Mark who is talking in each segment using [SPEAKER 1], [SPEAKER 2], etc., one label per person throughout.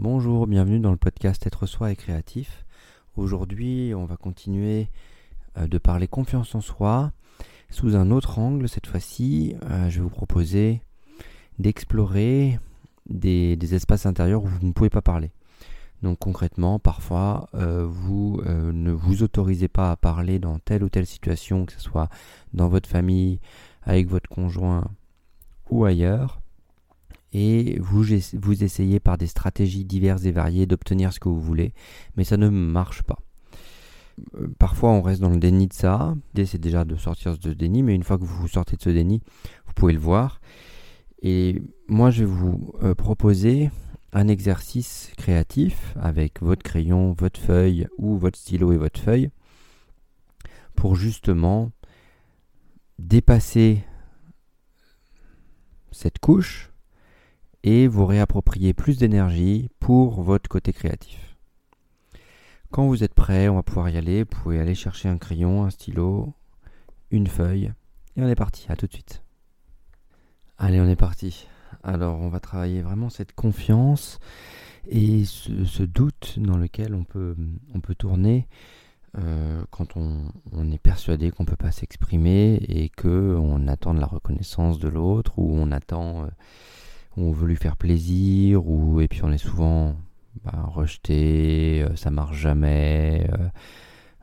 [SPEAKER 1] Bonjour, bienvenue dans le podcast Être soi et créatif. Aujourd'hui, on va continuer euh, de parler confiance en soi sous un autre angle. Cette fois-ci, euh, je vais vous proposer d'explorer des, espaces intérieurs où vous ne pouvez pas parler. Donc concrètement, parfois, euh, vous ne vous autorisez pas à parler dans telle ou telle situation, que ce soit dans votre famille, avec votre conjoint ou ailleurs et vous, vous essayez par des stratégies diverses et variées d'obtenir ce que vous voulez, mais ça ne marche pas. Euh, parfois on reste dans le déni de ça, l'idée c'est déjà de sortir de ce déni, mais une fois que vous sortez de ce déni, vous pouvez le voir. Et moi je vais vous euh, proposer un exercice créatif avec votre crayon, votre feuille ou votre stylo et votre feuille pour justement dépasser cette couche et vous réapproprier plus d'énergie pour votre côté créatif. Quand vous êtes prêt, on va pouvoir y aller. Vous pouvez aller chercher un crayon, un stylo, une feuille et on est parti. À tout de suite. Allez, on est parti. Alors, on va travailler vraiment cette confiance et ce, doute dans lequel on peut, on peut tourner euh, quand on, est persuadé qu'on ne peut pas s'exprimer et qu'on attend de la reconnaissance de l'autre ou on attend euh, on veut lui faire plaisir, ou et puis on est souvent bah, rejeté, euh, ça marche jamais. Euh,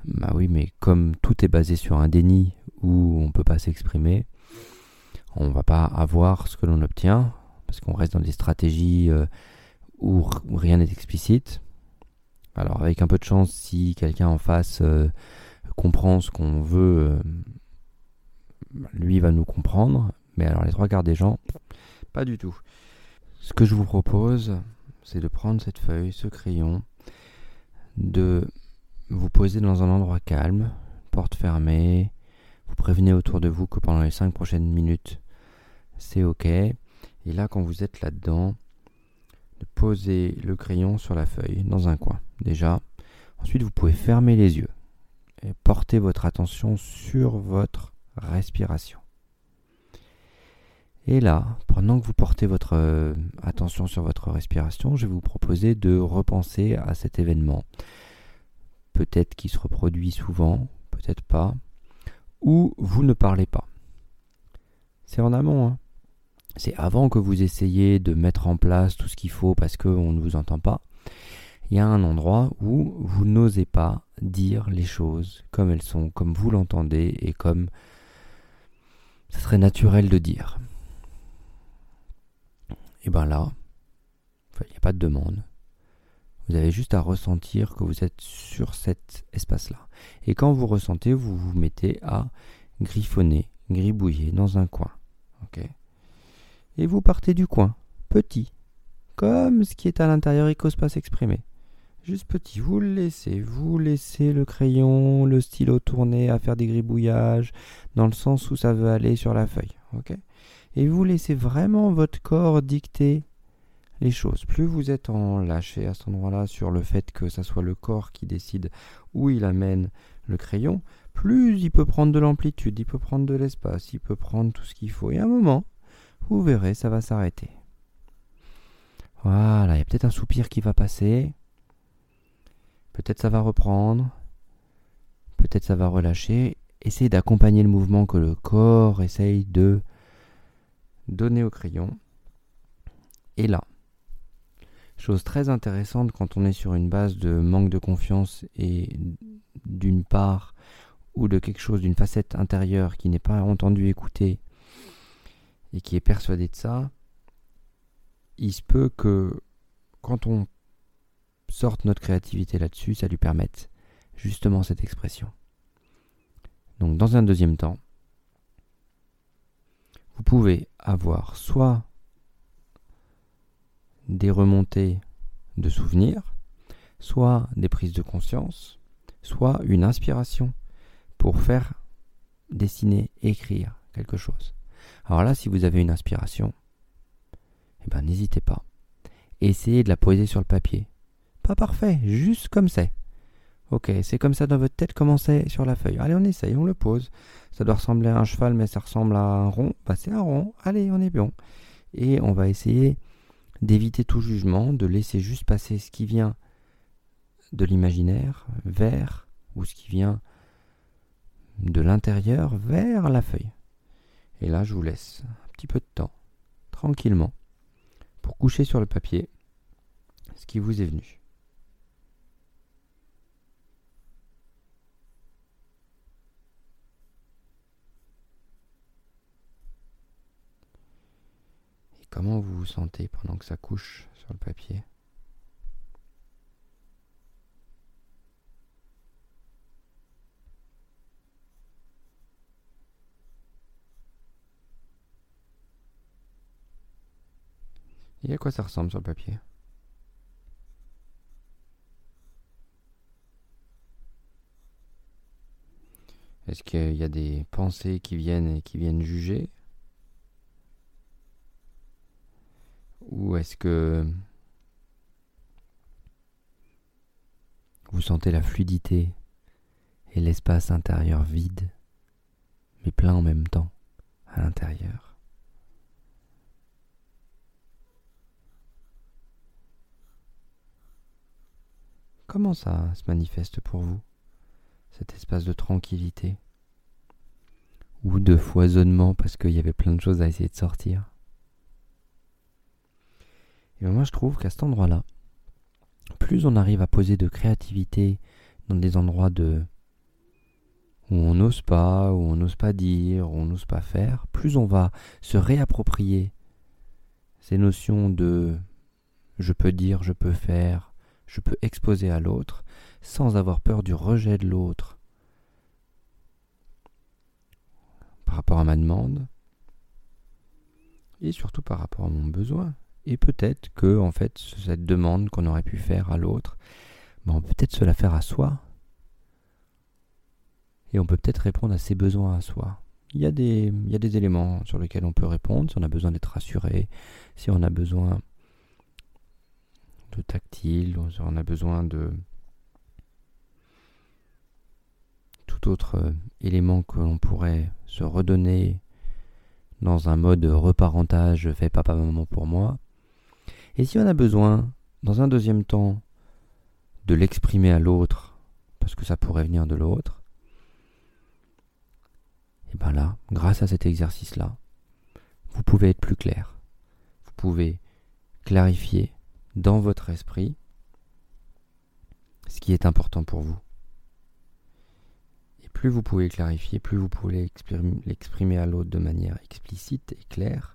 [SPEAKER 1] bah oui, mais comme tout est basé sur un déni où on ne peut pas s'exprimer, on va pas avoir ce que l'on obtient, parce qu'on reste dans des stratégies euh, où, rien n'est explicite. Alors avec un peu de chance, si quelqu'un en face comprend ce qu'on veut, lui va nous comprendre, mais alors les trois quarts des gens, pas du tout. Ce que je vous propose, c'est de prendre cette feuille, ce crayon, de vous poser dans un endroit calme, porte fermée, vous prévenez autour de vous que pendant les 5 prochaines minutes, c'est OK. Et là, quand vous êtes là-dedans, de poser le crayon sur la feuille, dans un coin, déjà. Ensuite, vous pouvez fermer les yeux et porter votre attention sur votre respiration. Et là, pendant que vous portez votre euh, attention sur votre respiration, je vais vous proposer de repenser à cet événement. Peut-être qu'il se reproduit souvent, peut-être pas, ou vous ne parlez pas. C'est en amont. Hein. C'est avant que vous essayiez de mettre en place tout ce qu'il faut parce qu'on ne vous entend pas. Il y a un endroit où vous n'osez pas dire les choses comme elles sont, comme vous l'entendez et comme ce serait naturel de dire et bien là, il n'y a pas de demande. Vous avez juste à ressentir que vous êtes sur cet espace-là. Et quand vous ressentez, vous vous mettez à griffonner, gribouiller dans un coin. et vous partez du coin, petit, comme ce qui est à l'intérieur et n'ose pas s'exprimer. Juste petit, vous le laissez, vous laissez le crayon, le stylo tourner à faire des gribouillages dans le sens où ça veut aller sur la feuille. Et vous laissez vraiment votre corps dicter les choses. Plus vous êtes en lâché à cet endroit-là sur le fait que ça soit le corps qui décide où il amène le crayon, plus il peut prendre de l'amplitude, il peut prendre de l'espace, il peut prendre tout ce qu'il faut. Et à un moment, vous verrez, ça va s'arrêter. Voilà, il y a peut-être un soupir qui va passer. Peut-être ça va reprendre. Peut-être ça va relâcher. Essayez d'accompagner le mouvement que le corps essaye de donner au crayon. Et là, chose très intéressante quand on est sur une base de manque de confiance et d'une part ou de quelque chose, d'une facette intérieure qui n'est pas entendu écouter et qui est persuadé de ça, il se peut que quand on sorte notre créativité là-dessus, ça lui permette justement cette expression. Donc dans un deuxième temps, vous pouvez avoir soit des remontées de souvenirs, soit des prises de conscience, soit une inspiration pour faire dessiner, écrire quelque chose. Alors là, si vous avez une inspiration, eh ben, n'hésitez pas. Essayez de la poser sur le papier. Pas parfait, juste comme c'est. Ok, c'est comme ça dans votre tête, commencez sur la feuille? Allez, on essaye, on le pose. Ça doit ressembler à un cheval, mais ça ressemble à un rond. Bah, c'est un rond. Allez, on est bon. Et on va essayer d'éviter tout jugement, de laisser juste passer ce qui vient de l'imaginaire vers, ou ce qui vient de l'intérieur vers la feuille. Et là, je vous laisse un petit peu de temps, tranquillement, pour coucher sur le papier ce qui vous est venu. Comment vous vous sentez pendant que ça couche sur le papier? Et à quoi ça ressemble sur le papier? Est-ce qu'il y a des pensées qui viennent et qui viennent juger? Ou est-ce que vous sentez la fluidité et l'espace intérieur vide, mais plein en même temps à l'intérieur? Comment ça se manifeste pour vous, cet espace de tranquillité? Ou de foisonnement parce qu'il y avait plein de choses à essayer de sortir? Et moi je trouve qu'à cet endroit-là, plus on arrive à poser de créativité dans des endroits de où on n'ose pas, où on n'ose pas dire, où on n'ose pas faire, plus on va se réapproprier ces notions de je peux dire, je peux faire, je peux exposer à l'autre sans avoir peur du rejet de l'autre par rapport à ma demande et surtout par rapport à mon besoin. Et peut-être que en fait cette demande qu'on aurait pu faire à l'autre, on peut peut-être se la faire à soi. Et on peut peut-être répondre à ses besoins à soi. Il y, a des, il y a des éléments sur lesquels on peut répondre si on a besoin d'être rassuré, si on a besoin tactile, on a besoin de tout autre euh, élément que l'on pourrait se redonner dans un mode reparentage fait papa-maman pour moi. Et si on a besoin, dans un deuxième temps, de l'exprimer à l'autre, parce que ça pourrait venir de l'autre, et bien là, grâce à cet exercice-là, vous pouvez être plus clair. Vous pouvez clarifier dans votre esprit ce qui est important pour vous. Et plus vous pouvez clarifier, plus vous pouvez l'exprimer à l'autre de manière explicite et claire,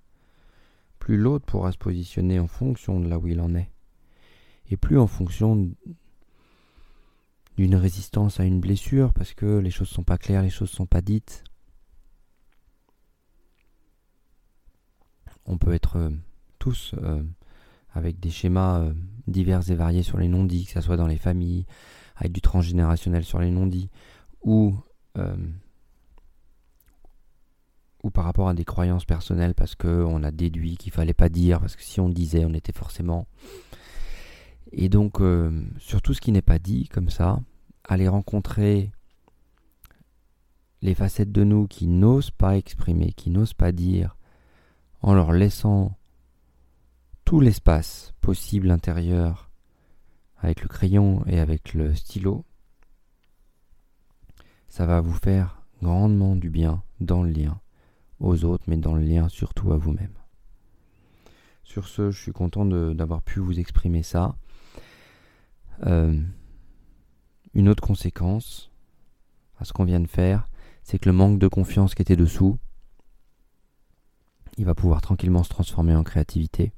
[SPEAKER 1] plus l'autre pourra se positionner en fonction de là où il en est. Et plus en fonction d'une résistance à une blessure, parce que les choses sont pas claires, les choses sont pas dites. On peut être euh, tous euh, avec des schémas euh, divers et variés sur les non-dits, que ce soit dans les familles, avec du transgénérationnel sur les non-dits, ou, ou par rapport à des croyances personnelles parce qu'on a déduit qu'il fallait pas dire, parce que si on disait, on était forcément. Et donc, euh, sur tout ce qui n'est pas dit, comme ça, aller rencontrer les facettes de nous qui n'osent pas exprimer, qui n'osent pas dire, en leur laissant tout l'espace possible intérieur avec le crayon et avec le stylo, ça va vous faire grandement du bien dans le lien aux autres, mais dans le lien surtout à vous-même. Sur ce, je suis content d'avoir pu vous exprimer ça. Euh, une autre conséquence à ce qu'on vient de faire, c'est que le manque de confiance qui était dessous, il va pouvoir tranquillement se transformer en créativité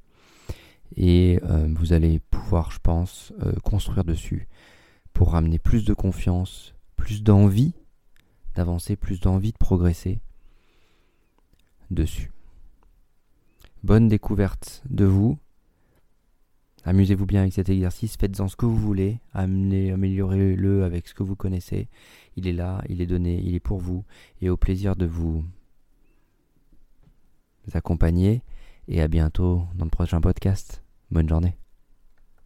[SPEAKER 1] et euh, vous allez pouvoir, je pense, euh, construire dessus pour ramener plus de confiance, plus d'envie d'avancer, plus d'envie de progresser dessus. Bonne découverte de vous. Amusez-vous bien avec cet exercice, faites-en ce que vous voulez, améliorez-le avec ce que vous connaissez. Il est là, il est donné, il est pour vous, et au plaisir de vous accompagner. Et à bientôt dans le prochain podcast. Bonne journée.